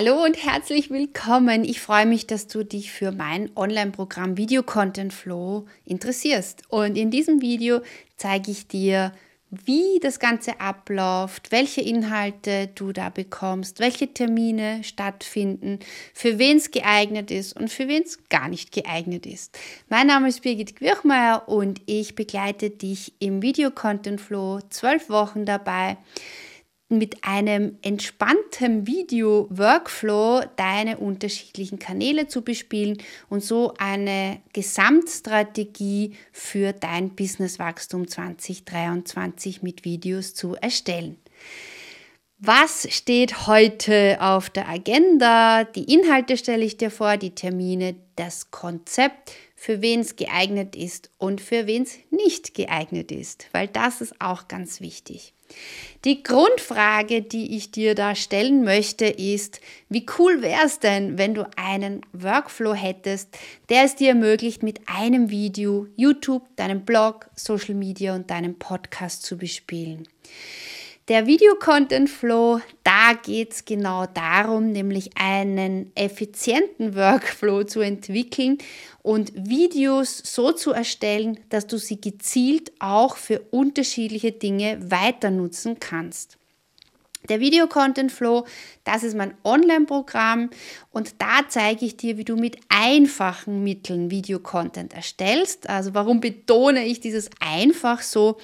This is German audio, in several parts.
Hallo und herzlich willkommen. Ich freue mich, dass du dich für mein Online-Programm Video Content Flow interessierst. Und in diesem Video zeige ich dir, wie das Ganze abläuft, welche Inhalte du da bekommst, welche Termine stattfinden, für wen es geeignet ist und für wen es gar nicht geeignet ist. Mein Name ist Birgit Quirchmeier und ich begleite dich im Video Content Flow zwölf Wochen dabei mit einem entspannten Video-Workflow deine unterschiedlichen Kanäle zu bespielen und so eine Gesamtstrategie für dein Businesswachstum 2023 mit Videos zu erstellen. Was steht heute auf der Agenda? Die Inhalte stelle ich dir vor, die Termine, das Konzept, für wen es geeignet ist und für wen es nicht geeignet ist, weil das ist auch ganz wichtig. Die Grundfrage, die ich dir da stellen möchte, ist, wie cool wäre es denn, wenn du einen Workflow hättest, der es dir ermöglicht, mit einem Video YouTube, deinem Blog, Social Media und deinem Podcast zu bespielen. Der Video-Content Flow, da geht es genau darum, nämlich einen effizienten Workflow zu entwickeln und Videos so zu erstellen, dass du sie gezielt auch für unterschiedliche Dinge weiter nutzen kannst. Der Video Content Flow, das ist mein Online-Programm und da zeige ich dir, wie du mit einfachen Mitteln Video-Content erstellst. Also warum betone ich dieses einfach so?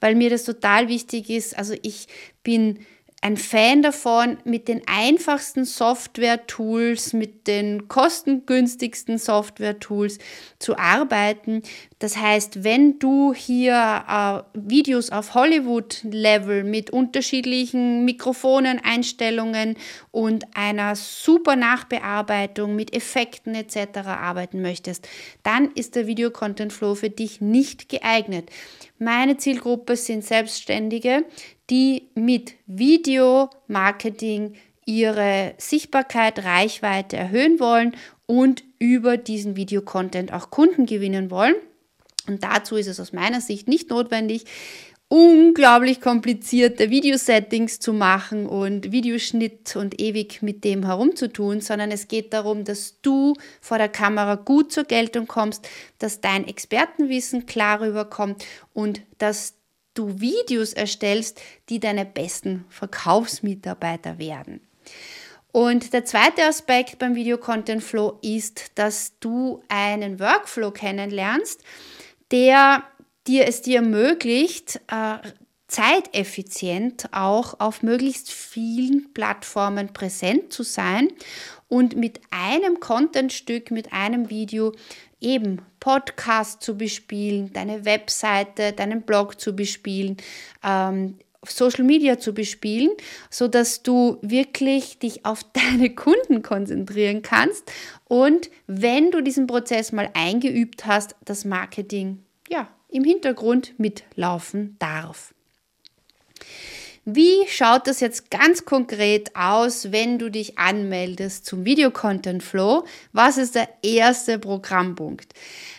Weil mir das total wichtig ist. Also ich bin ein Fan davon, mit den einfachsten Software-Tools, mit den kostengünstigsten Software-Tools zu arbeiten. Das heißt, wenn du hier äh, Videos auf Hollywood-Level mit unterschiedlichen Mikrofonen, Einstellungen und einer super Nachbearbeitung mit Effekten etc. arbeiten möchtest, dann ist der Video-Content Flow für dich nicht geeignet. Meine Zielgruppe sind Selbstständige, die mit Video-Marketing ihre Sichtbarkeit, Reichweite erhöhen wollen und über diesen Videocontent auch Kunden gewinnen wollen. Und dazu ist es aus meiner Sicht nicht notwendig, unglaublich komplizierte Videosettings zu machen und Videoschnitt und ewig mit dem herumzutun, sondern es geht darum, dass du vor der Kamera gut zur Geltung kommst, dass dein Expertenwissen klar rüberkommt und dass du Videos erstellst, die deine besten Verkaufsmitarbeiter werden. Und der zweite Aspekt beim Video Content Flow ist, dass du einen Workflow kennenlernst, der dir es dir ermöglicht, äh, zeiteffizient auch auf möglichst vielen Plattformen präsent zu sein und mit einem Contentstück, mit einem Video eben Podcast zu bespielen, deine Webseite, deinen Blog zu bespielen, ähm, Social Media zu bespielen, so dass du wirklich dich auf deine Kunden konzentrieren kannst und wenn du diesen Prozess mal eingeübt hast, das Marketing ja im Hintergrund mitlaufen darf. Wie schaut das jetzt ganz konkret aus, wenn du dich anmeldest zum Video Content Flow? Was ist der erste Programmpunkt?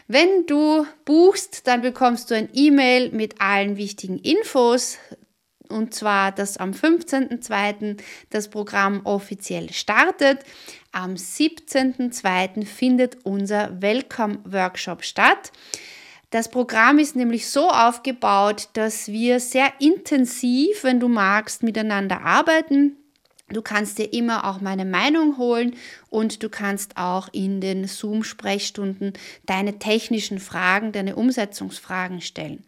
Wenn du buchst, dann bekommst du ein E-Mail mit allen wichtigen Infos. Und zwar, dass am 15.02. das Programm offiziell startet. Am 17.02. findet unser Welcome Workshop statt. Das Programm ist nämlich so aufgebaut, dass wir sehr intensiv, wenn du magst, miteinander arbeiten. Du kannst dir immer auch meine Meinung holen und du kannst auch in den Zoom-Sprechstunden deine technischen Fragen, deine Umsetzungsfragen stellen.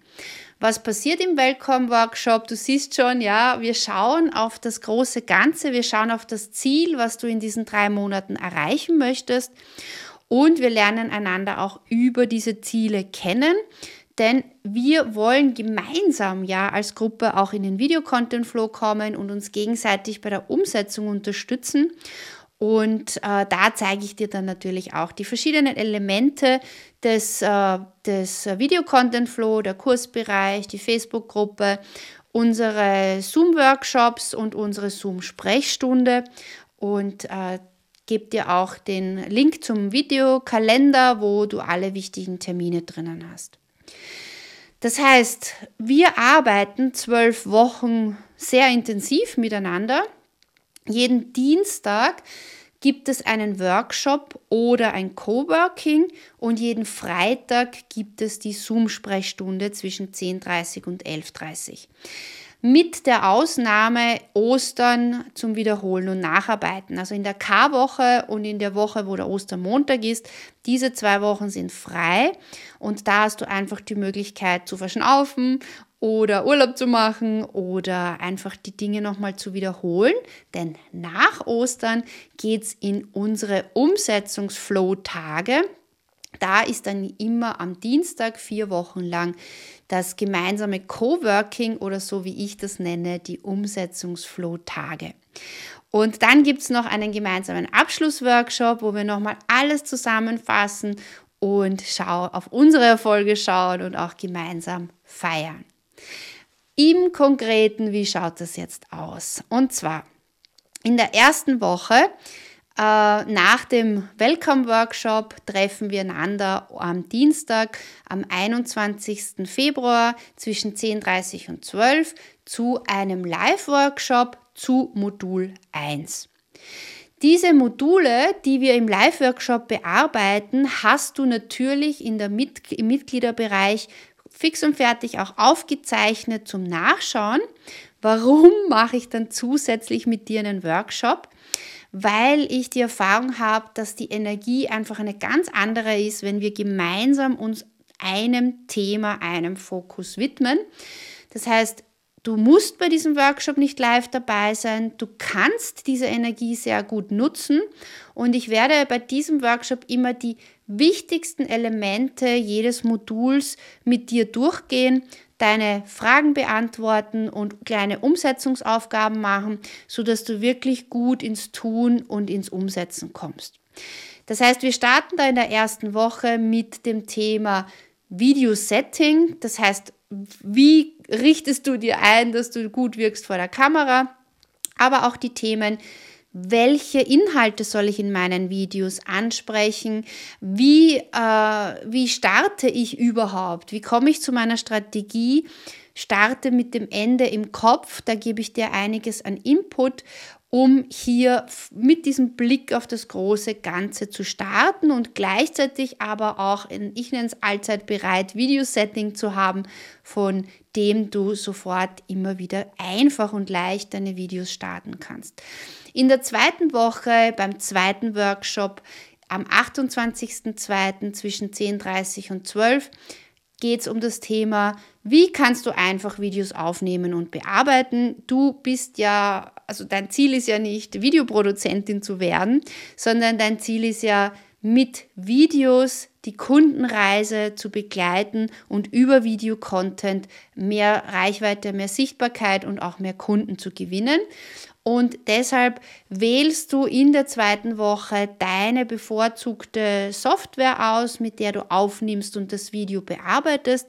Was passiert im Welcome-Workshop? Du siehst schon, ja, wir schauen auf das große Ganze, wir schauen auf das Ziel, was du in diesen drei Monaten erreichen möchtest und wir lernen einander auch über diese Ziele kennen. Denn wir wollen gemeinsam ja als Gruppe auch in den Video-Content-Flow kommen und uns gegenseitig bei der Umsetzung unterstützen. Und äh, da zeige ich dir dann natürlich auch die verschiedenen Elemente des, äh, des Video-Content-Flow, der Kursbereich, die Facebook-Gruppe, unsere Zoom-Workshops und unsere Zoom-Sprechstunde. Und äh, gebe dir auch den Link zum Videokalender, wo du alle wichtigen Termine drinnen hast. Das heißt, wir arbeiten zwölf Wochen sehr intensiv miteinander. Jeden Dienstag gibt es einen Workshop oder ein Coworking und jeden Freitag gibt es die Zoom-Sprechstunde zwischen 10.30 und 11.30 mit der Ausnahme Ostern zum Wiederholen und Nacharbeiten. Also in der K-Woche und in der Woche, wo der Ostermontag ist, diese zwei Wochen sind frei und da hast du einfach die Möglichkeit zu verschnaufen oder Urlaub zu machen oder einfach die Dinge nochmal zu wiederholen. Denn nach Ostern geht es in unsere Umsetzungsflow-Tage. Da ist dann immer am Dienstag vier Wochen lang das gemeinsame Coworking oder so wie ich das nenne, die Umsetzungsflow-Tage. Und dann gibt es noch einen gemeinsamen Abschlussworkshop, wo wir nochmal alles zusammenfassen und schau, auf unsere Erfolge schauen und auch gemeinsam feiern. Im Konkreten, wie schaut das jetzt aus? Und zwar in der ersten Woche nach dem Welcome-Workshop treffen wir einander am Dienstag, am 21. Februar zwischen 10.30 und 12 zu einem Live-Workshop zu Modul 1. Diese Module, die wir im Live-Workshop bearbeiten, hast du natürlich in der Mit im Mitgliederbereich fix und fertig auch aufgezeichnet zum Nachschauen. Warum mache ich dann zusätzlich mit dir einen Workshop? weil ich die Erfahrung habe, dass die Energie einfach eine ganz andere ist, wenn wir gemeinsam uns einem Thema, einem Fokus widmen. Das heißt, du musst bei diesem Workshop nicht live dabei sein, du kannst diese Energie sehr gut nutzen und ich werde bei diesem Workshop immer die wichtigsten Elemente jedes Moduls mit dir durchgehen, deine Fragen beantworten und kleine Umsetzungsaufgaben machen, sodass du wirklich gut ins Tun und ins Umsetzen kommst. Das heißt, wir starten da in der ersten Woche mit dem Thema Video Setting. Das heißt, wie richtest du dir ein, dass du gut wirkst vor der Kamera, aber auch die Themen welche Inhalte soll ich in meinen Videos ansprechen, wie, äh, wie starte ich überhaupt, wie komme ich zu meiner Strategie, starte mit dem Ende im Kopf, da gebe ich dir einiges an Input um hier mit diesem Blick auf das große Ganze zu starten und gleichzeitig aber auch, in, ich nenne es allzeit bereit, Videosetting zu haben, von dem du sofort immer wieder einfach und leicht deine Videos starten kannst. In der zweiten Woche, beim zweiten Workshop, am 28.02. zwischen 10.30 und 12 geht es um das Thema, wie kannst du einfach Videos aufnehmen und bearbeiten. Du bist ja, also dein Ziel ist ja nicht, Videoproduzentin zu werden, sondern dein Ziel ist ja, mit Videos die Kundenreise zu begleiten und über Videocontent mehr Reichweite, mehr Sichtbarkeit und auch mehr Kunden zu gewinnen. Und deshalb wählst du in der zweiten Woche deine bevorzugte Software aus, mit der du aufnimmst und das Video bearbeitest.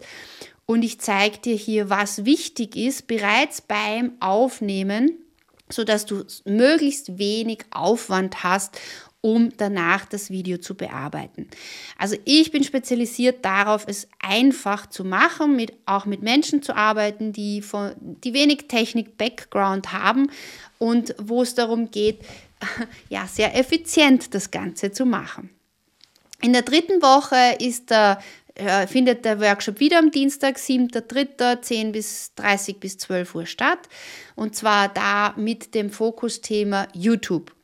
Und ich zeige dir hier, was wichtig ist, bereits beim Aufnehmen, sodass du möglichst wenig Aufwand hast um danach das Video zu bearbeiten. Also ich bin spezialisiert darauf, es einfach zu machen, mit, auch mit Menschen zu arbeiten, die, von, die wenig Technik-Background haben und wo es darum geht, ja, sehr effizient das Ganze zu machen. In der dritten Woche ist der äh, findet der Workshop wieder am Dienstag, 7.3., 10 bis 30 bis 12 Uhr statt. Und zwar da mit dem Fokusthema YouTube.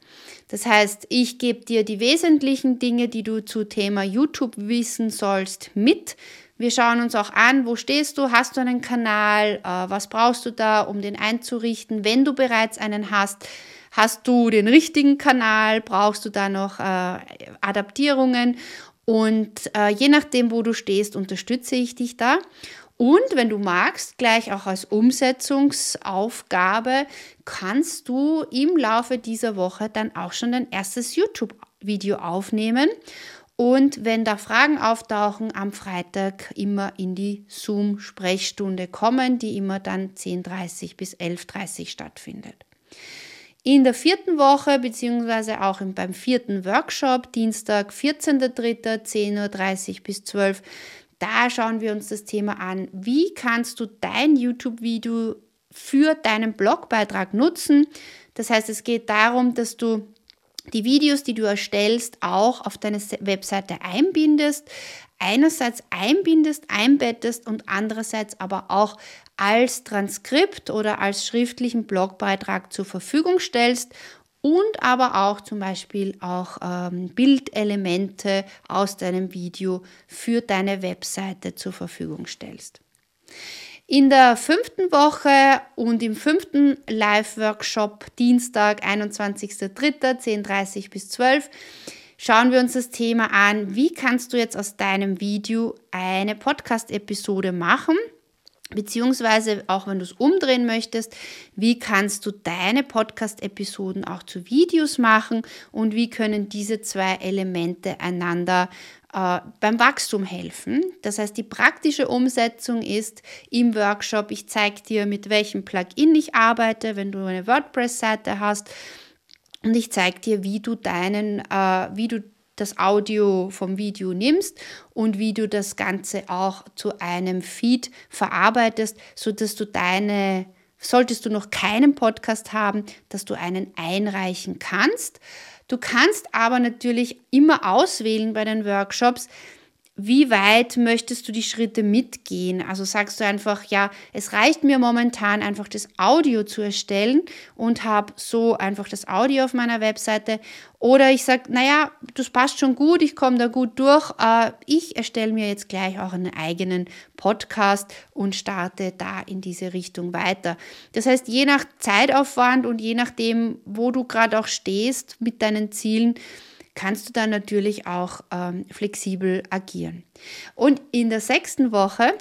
Das heißt, ich gebe dir die wesentlichen Dinge, die du zu Thema YouTube wissen sollst, mit. Wir schauen uns auch an, wo stehst du, hast du einen Kanal, äh, was brauchst du da, um den einzurichten. Wenn du bereits einen hast, hast du den richtigen Kanal, brauchst du da noch äh, Adaptierungen und äh, je nachdem, wo du stehst, unterstütze ich dich da. Und wenn du magst, gleich auch als Umsetzungsaufgabe, kannst du im Laufe dieser Woche dann auch schon dein erstes YouTube-Video aufnehmen. Und wenn da Fragen auftauchen, am Freitag immer in die Zoom-Sprechstunde kommen, die immer dann 10.30 bis 11.30 stattfindet. In der vierten Woche, beziehungsweise auch beim vierten Workshop, Dienstag, 14.03., 10.30 Uhr bis 12 Uhr, da schauen wir uns das Thema an. Wie kannst du dein YouTube-Video für deinen Blogbeitrag nutzen? Das heißt, es geht darum, dass du die Videos, die du erstellst, auch auf deine Webseite einbindest. Einerseits einbindest, einbettest und andererseits aber auch als Transkript oder als schriftlichen Blogbeitrag zur Verfügung stellst und aber auch zum Beispiel auch ähm, Bildelemente aus deinem Video für deine Webseite zur Verfügung stellst. In der fünften Woche und im fünften Live-Workshop Dienstag, 21.03., 10.30 bis 12 schauen wir uns das Thema an, wie kannst du jetzt aus deinem Video eine Podcast-Episode machen, beziehungsweise auch wenn du es umdrehen möchtest, wie kannst du deine Podcast-Episoden auch zu Videos machen und wie können diese zwei Elemente einander äh, beim Wachstum helfen. Das heißt, die praktische Umsetzung ist im Workshop, ich zeige dir, mit welchem Plugin ich arbeite, wenn du eine WordPress-Seite hast. Und ich zeige dir, wie du deinen, äh, wie du das Audio vom Video nimmst und wie du das Ganze auch zu einem Feed verarbeitest, sodass du deine, solltest du noch keinen Podcast haben, dass du einen einreichen kannst. Du kannst aber natürlich immer auswählen bei den Workshops, wie weit möchtest du die Schritte mitgehen? Also sagst du einfach, ja, es reicht mir momentan einfach das Audio zu erstellen und habe so einfach das Audio auf meiner Webseite. Oder ich sage, naja, das passt schon gut, ich komme da gut durch. Äh, ich erstelle mir jetzt gleich auch einen eigenen Podcast und starte da in diese Richtung weiter. Das heißt, je nach Zeitaufwand und je nachdem, wo du gerade auch stehst mit deinen Zielen, kannst du dann natürlich auch ähm, flexibel agieren. Und in der sechsten Woche,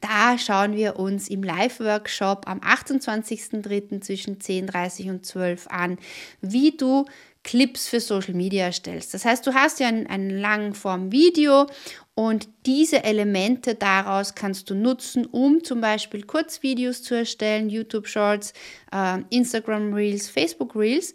da schauen wir uns im Live-Workshop am 28.03. zwischen 10.30 und 12 an, wie du Clips für Social Media erstellst. Das heißt, du hast ja ein, ein Langform-Video und diese Elemente daraus kannst du nutzen, um zum Beispiel Kurzvideos zu erstellen, YouTube Shorts, äh, Instagram Reels, Facebook Reels.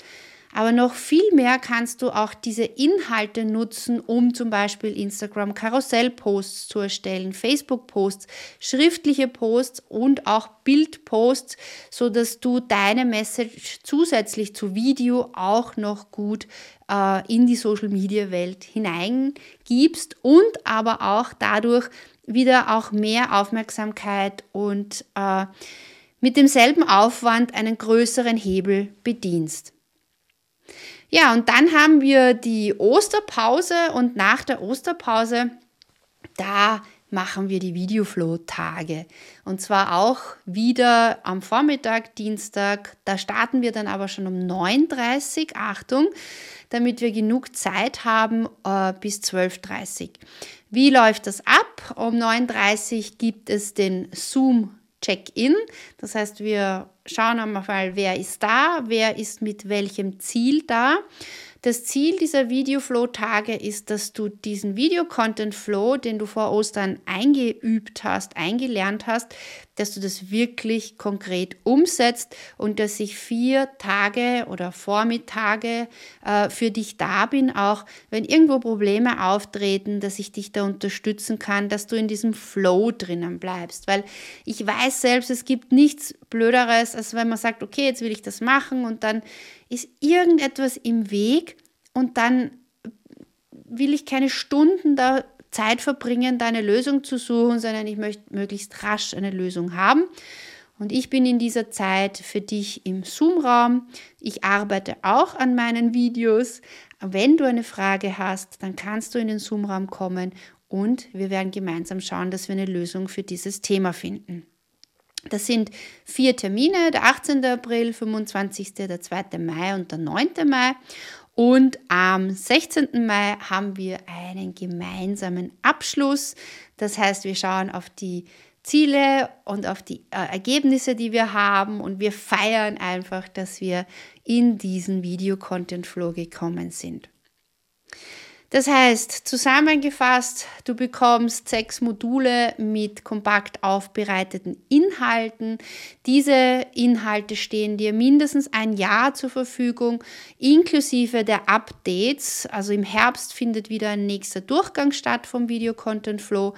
Aber noch viel mehr kannst du auch diese Inhalte nutzen, um zum Beispiel Instagram Karussell-Posts zu erstellen, Facebook-Posts, schriftliche Posts und auch Bildposts, so dass du deine Message zusätzlich zu Video auch noch gut äh, in die Social-Media-Welt hineingibst und aber auch dadurch wieder auch mehr Aufmerksamkeit und äh, mit demselben Aufwand einen größeren Hebel bedienst. Ja, und dann haben wir die Osterpause und nach der Osterpause, da machen wir die Videoflow-Tage. Und zwar auch wieder am Vormittag, Dienstag. Da starten wir dann aber schon um 9.30 Uhr, Achtung, damit wir genug Zeit haben äh, bis 12.30 Uhr. Wie läuft das ab? Um 9.30 Uhr gibt es den Zoom Check-in. Das heißt, wir schauen einmal, wer ist da, wer ist mit welchem Ziel da. Das Ziel dieser Videoflow-Tage ist, dass du diesen Video-Content-Flow, den du vor Ostern eingeübt hast, eingelernt hast, dass du das wirklich konkret umsetzt und dass ich vier Tage oder Vormittage äh, für dich da bin, auch wenn irgendwo Probleme auftreten, dass ich dich da unterstützen kann, dass du in diesem Flow drinnen bleibst. Weil ich weiß selbst, es gibt nichts Blöderes, als wenn man sagt, okay, jetzt will ich das machen und dann ist irgendetwas im Weg und dann will ich keine Stunden da Zeit verbringen, da eine Lösung zu suchen, sondern ich möchte möglichst rasch eine Lösung haben. Und ich bin in dieser Zeit für dich im Zoom-Raum. Ich arbeite auch an meinen Videos. Wenn du eine Frage hast, dann kannst du in den Zoom-Raum kommen und wir werden gemeinsam schauen, dass wir eine Lösung für dieses Thema finden. Das sind vier Termine, der 18. April, 25., der 2. Mai und der 9. Mai. Und am 16. Mai haben wir einen gemeinsamen Abschluss. Das heißt, wir schauen auf die Ziele und auf die äh, Ergebnisse, die wir haben und wir feiern einfach, dass wir in diesen Video-Content-Flow gekommen sind. Das heißt, zusammengefasst, du bekommst sechs Module mit kompakt aufbereiteten Inhalten. Diese Inhalte stehen dir mindestens ein Jahr zur Verfügung, inklusive der Updates. Also im Herbst findet wieder ein nächster Durchgang statt vom Video Content Flow.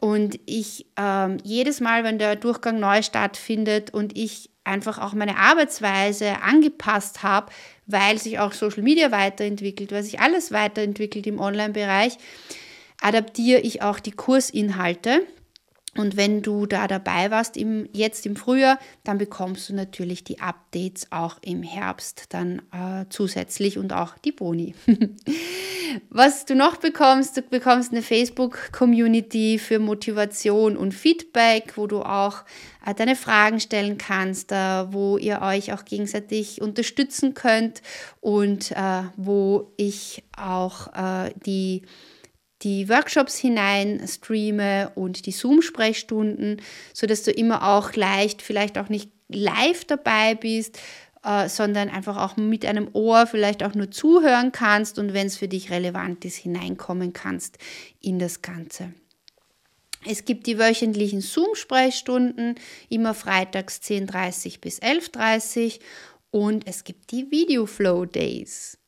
Und ich ähm, jedes Mal, wenn der Durchgang neu stattfindet und ich einfach auch meine Arbeitsweise angepasst habe, weil sich auch Social Media weiterentwickelt, weil sich alles weiterentwickelt im Online-Bereich, adaptiere ich auch die Kursinhalte und wenn du da dabei warst, im, jetzt im Frühjahr, dann bekommst du natürlich die Updates auch im Herbst dann äh, zusätzlich und auch die Boni. Was du noch bekommst, du bekommst eine Facebook-Community für Motivation und Feedback, wo du auch äh, deine Fragen stellen kannst, äh, wo ihr euch auch gegenseitig unterstützen könnt und äh, wo ich auch äh, die die Workshops hinein streame und die Zoom-Sprechstunden, sodass du immer auch leicht, vielleicht auch nicht live dabei bist, äh, sondern einfach auch mit einem Ohr vielleicht auch nur zuhören kannst und wenn es für dich relevant ist, hineinkommen kannst in das Ganze. Es gibt die wöchentlichen Zoom-Sprechstunden, immer freitags 10.30 bis 11.30 und es gibt die Video Flow Days.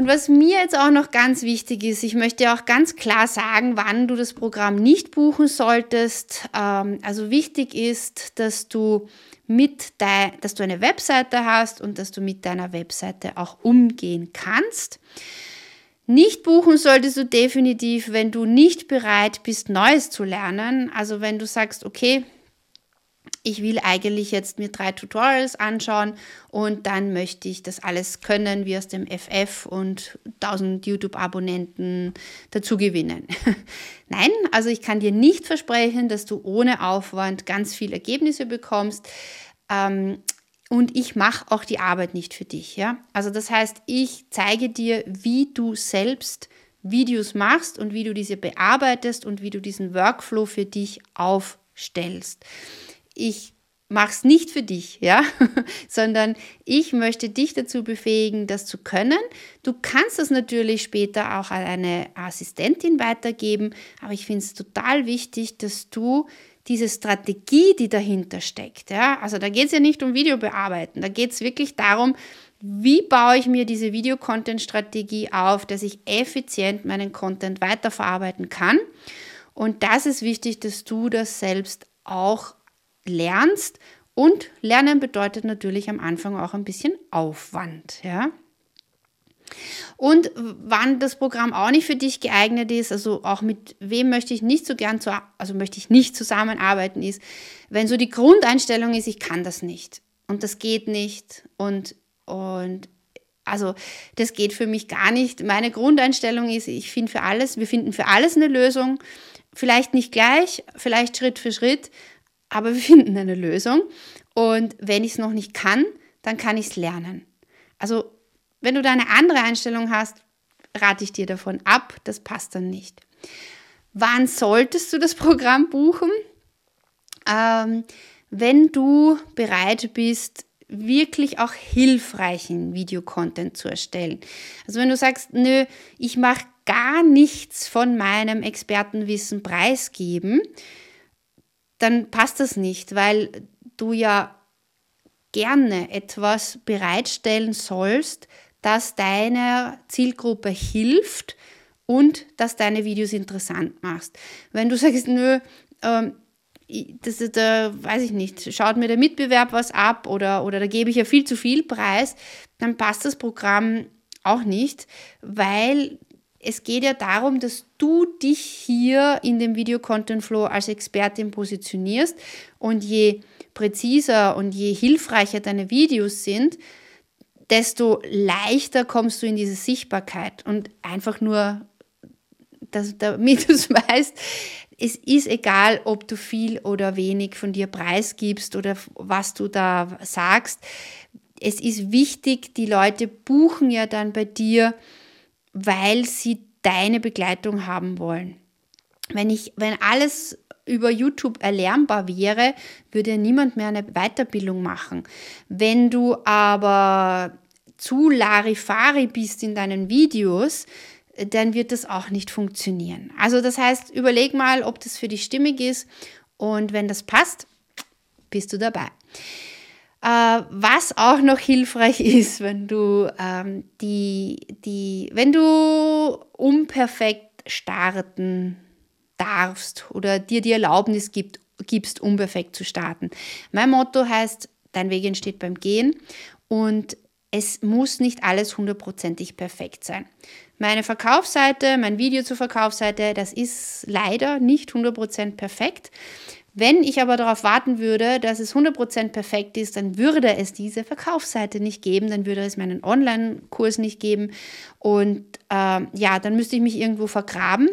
Und was mir jetzt auch noch ganz wichtig ist, ich möchte auch ganz klar sagen, wann du das Programm nicht buchen solltest. Ähm, also wichtig ist, dass du mit dein, dass du eine Webseite hast und dass du mit deiner Webseite auch umgehen kannst. Nicht buchen solltest du definitiv, wenn du nicht bereit bist, Neues zu lernen. Also wenn du sagst, okay, ich will eigentlich jetzt mir drei Tutorials anschauen und dann möchte ich das alles können wie aus dem FF und 1000 YouTube-Abonnenten dazu gewinnen. Nein, also ich kann dir nicht versprechen, dass du ohne Aufwand ganz viele Ergebnisse bekommst. Ähm, und ich mache auch die Arbeit nicht für dich. Ja? Also das heißt, ich zeige dir, wie du selbst Videos machst und wie du diese bearbeitest und wie du diesen Workflow für dich aufstellst ich mache es nicht für dich, ja, sondern ich möchte dich dazu befähigen, das zu können. Du kannst das natürlich später auch an eine Assistentin weitergeben, aber ich finde es total wichtig, dass du diese Strategie, die dahinter steckt, ja, also da geht es ja nicht um Video bearbeiten, da geht es wirklich darum, wie baue ich mir diese Video-Content-Strategie auf, dass ich effizient meinen Content weiterverarbeiten kann. Und das ist wichtig, dass du das selbst auch lernst. Und Lernen bedeutet natürlich am Anfang auch ein bisschen Aufwand. Ja? Und wann das Programm auch nicht für dich geeignet ist, also auch mit wem möchte ich nicht so gern, zu, also möchte ich nicht zusammenarbeiten, ist, wenn so die Grundeinstellung ist, ich kann das nicht und das geht nicht und, und also das geht für mich gar nicht. Meine Grundeinstellung ist, ich finde für alles, wir finden für alles eine Lösung, vielleicht nicht gleich, vielleicht Schritt für Schritt, aber wir finden eine Lösung. Und wenn ich es noch nicht kann, dann kann ich es lernen. Also, wenn du da eine andere Einstellung hast, rate ich dir davon ab, das passt dann nicht. Wann solltest du das Programm buchen? Ähm, wenn du bereit bist, wirklich auch hilfreichen Videocontent zu erstellen. Also wenn du sagst, nö, ich mache gar nichts von meinem Expertenwissen preisgeben, dann passt das nicht, weil du ja gerne etwas bereitstellen sollst, das deiner Zielgruppe hilft und das deine Videos interessant machst. Wenn du sagst, nö, ähm, das ist, da weiß ich nicht, schaut mir der Mitbewerb was ab oder, oder da gebe ich ja viel zu viel Preis, dann passt das Programm auch nicht, weil es geht ja darum, dass du dich hier in dem Video Content Flow als Expertin positionierst und je präziser und je hilfreicher deine Videos sind, desto leichter kommst du in diese Sichtbarkeit und einfach nur, dass, damit du es weißt, es ist egal, ob du viel oder wenig von dir preisgibst oder was du da sagst. Es ist wichtig, die Leute buchen ja dann bei dir, weil sie deine Begleitung haben wollen. Wenn ich, wenn alles über YouTube erlernbar wäre, würde niemand mehr eine Weiterbildung machen. Wenn du aber zu Larifari bist in deinen Videos, dann wird das auch nicht funktionieren. Also das heißt, überleg mal, ob das für dich stimmig ist und wenn das passt, bist du dabei. Äh, was auch noch hilfreich ist, wenn du ähm, die, die, wenn du unperfekt starten darfst oder dir die Erlaubnis gibt, gibst, unperfekt zu starten. Mein Motto heißt, dein Weg entsteht beim Gehen und es muss nicht alles hundertprozentig perfekt sein. Meine Verkaufsseite, mein Video zur Verkaufsseite, das ist leider nicht 100% perfekt. Wenn ich aber darauf warten würde, dass es 100% perfekt ist, dann würde es diese Verkaufsseite nicht geben, dann würde es meinen Online-Kurs nicht geben und äh, ja, dann müsste ich mich irgendwo vergraben.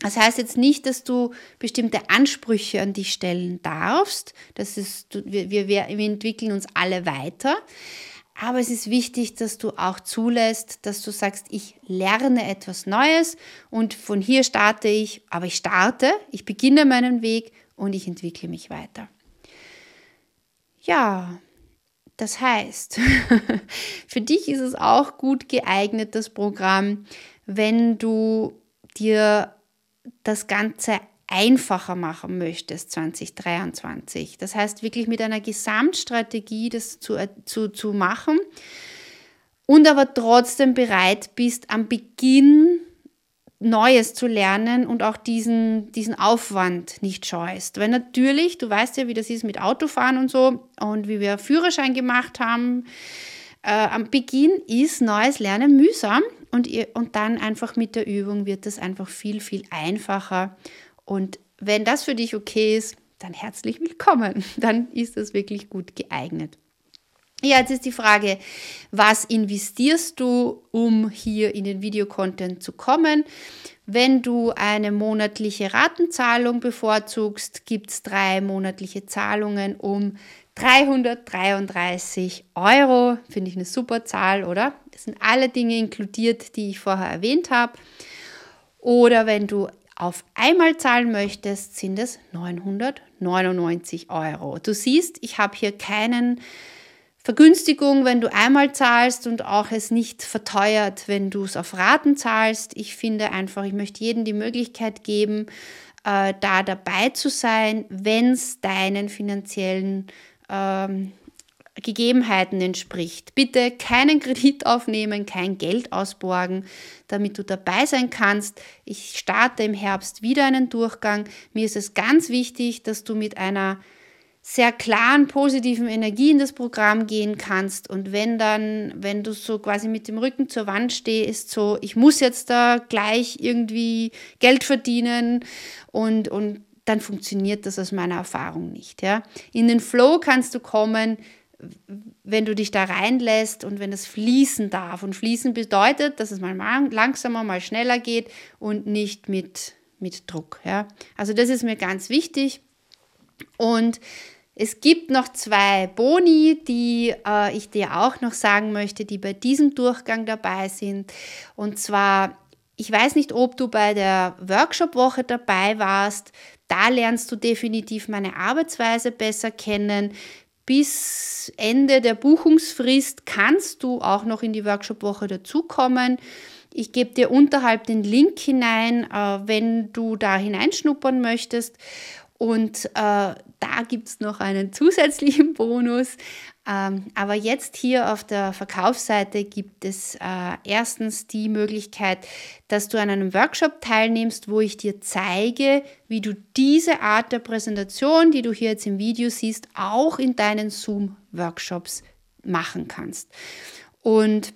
Das heißt jetzt nicht, dass du bestimmte Ansprüche an dich stellen darfst. Das ist, wir, wir, wir entwickeln uns alle weiter. Aber es ist wichtig, dass du auch zulässt, dass du sagst, ich lerne etwas Neues und von hier starte ich, aber ich starte, ich beginne meinen Weg und ich entwickle mich weiter. Ja, das heißt, für dich ist es auch gut geeignet, das Programm, wenn du dir das Ganze einfacher machen möchtest 2023. Das heißt, wirklich mit einer Gesamtstrategie das zu, zu, zu machen und aber trotzdem bereit bist, am Beginn Neues zu lernen und auch diesen, diesen Aufwand nicht scheust. Weil natürlich, du weißt ja, wie das ist mit Autofahren und so und wie wir Führerschein gemacht haben. Äh, am Beginn ist neues Lernen mühsam und, ihr, und dann einfach mit der Übung wird das einfach viel, viel einfacher. Und wenn das für dich okay ist, dann herzlich willkommen. Dann ist das wirklich gut geeignet. Ja, jetzt ist die Frage, was investierst du, um hier in den Videocontent zu kommen? Wenn du eine monatliche Ratenzahlung bevorzugst, gibt es drei monatliche Zahlungen um 333 Euro. Finde ich eine super Zahl, oder? Das sind alle Dinge inkludiert, die ich vorher erwähnt habe. Oder wenn du auf einmal zahlen möchtest, sind es 999 Euro. Du siehst, ich habe hier keinen Vergünstigung, wenn du einmal zahlst und auch es nicht verteuert, wenn du es auf Raten zahlst. Ich finde einfach, ich möchte jedem die Möglichkeit geben, äh, da dabei zu sein, wenn es deinen finanziellen ähm, Gegebenheiten entspricht. Bitte keinen Kredit aufnehmen, kein Geld ausborgen, damit du dabei sein kannst. Ich starte im Herbst wieder einen Durchgang. Mir ist es ganz wichtig, dass du mit einer sehr klaren, positiven Energie in das Programm gehen kannst. Und wenn dann, wenn du so quasi mit dem Rücken zur Wand stehst, so, ich muss jetzt da gleich irgendwie Geld verdienen und, und dann funktioniert das aus meiner Erfahrung nicht. Ja. In den Flow kannst du kommen, wenn du dich da reinlässt und wenn es fließen darf. Und fließen bedeutet, dass es mal langsamer, mal schneller geht und nicht mit, mit Druck. Ja. Also das ist mir ganz wichtig. Und es gibt noch zwei Boni, die äh, ich dir auch noch sagen möchte, die bei diesem Durchgang dabei sind. Und zwar, ich weiß nicht, ob du bei der Workshop-Woche dabei warst. Da lernst du definitiv meine Arbeitsweise besser kennen. Bis Ende der Buchungsfrist kannst du auch noch in die Workshop-Woche dazukommen. Ich gebe dir unterhalb den Link hinein, äh, wenn du da hineinschnuppern möchtest. Und äh, da gibt es noch einen zusätzlichen Bonus. Ähm, aber jetzt hier auf der Verkaufsseite gibt es äh, erstens die Möglichkeit, dass du an einem Workshop teilnimmst, wo ich dir zeige, wie du diese Art der Präsentation, die du hier jetzt im Video siehst, auch in deinen Zoom-Workshops machen kannst. Und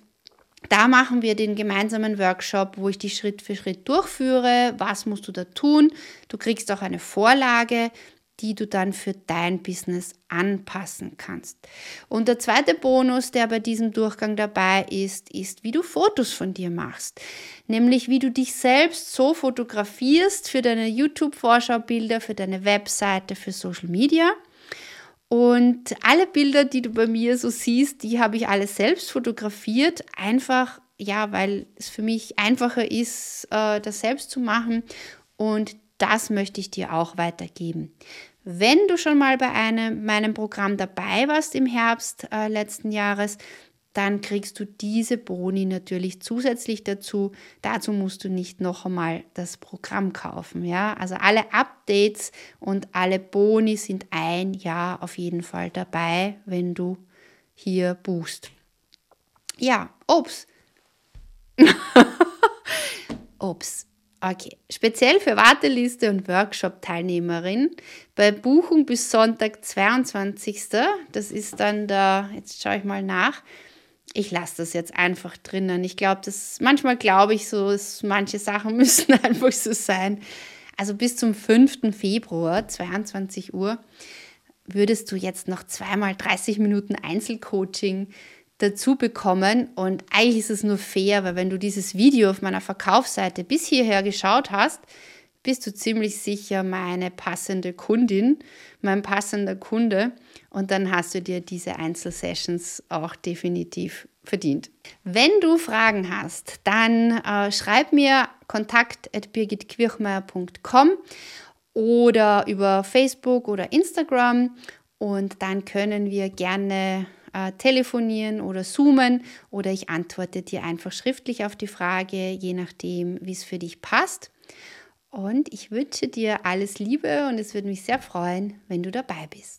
da machen wir den gemeinsamen Workshop, wo ich dich Schritt für Schritt durchführe. Was musst du da tun? Du kriegst auch eine Vorlage, die du dann für dein Business anpassen kannst. Und der zweite Bonus, der bei diesem Durchgang dabei ist, ist, wie du Fotos von dir machst. Nämlich, wie du dich selbst so fotografierst für deine YouTube-Vorschaubilder, für deine Webseite, für Social Media. Und alle Bilder, die du bei mir so siehst, die habe ich alle selbst fotografiert, einfach ja, weil es für mich einfacher ist, äh, das selbst zu machen. Und das möchte ich dir auch weitergeben. Wenn du schon mal bei einem, meinem Programm dabei warst im Herbst äh, letzten Jahres, dann kriegst du diese Boni natürlich zusätzlich dazu. Dazu musst du nicht noch einmal das Programm kaufen. Ja? Also alle Updates und alle Boni sind ein Jahr auf jeden Fall dabei, wenn du hier buchst. Ja, Obst. Obst. Okay, speziell für Warteliste und Workshop-Teilnehmerin bei Buchung bis Sonntag 22. Das ist dann der, jetzt schaue ich mal nach. Ich lasse das jetzt einfach drinnen. Ich glaube, das manchmal glaube ich so, dass manche Sachen müssen einfach so sein. Also bis zum 5. Februar, 22 Uhr, würdest du jetzt noch zweimal 30 Minuten Einzelcoaching dazu bekommen. Und eigentlich ist es nur fair, weil wenn du dieses Video auf meiner Verkaufsseite bis hierher geschaut hast, bist du ziemlich sicher meine passende Kundin, mein passender Kunde. Und dann hast du dir diese Einzelsessions auch definitiv verdient. Wenn du Fragen hast, dann äh, schreib mir kontakt at birgitquirchmeier.com oder über Facebook oder Instagram und dann können wir gerne äh, telefonieren oder zoomen oder ich antworte dir einfach schriftlich auf die Frage, je nachdem, wie es für dich passt. Und ich wünsche dir alles Liebe und es würde mich sehr freuen, wenn du dabei bist.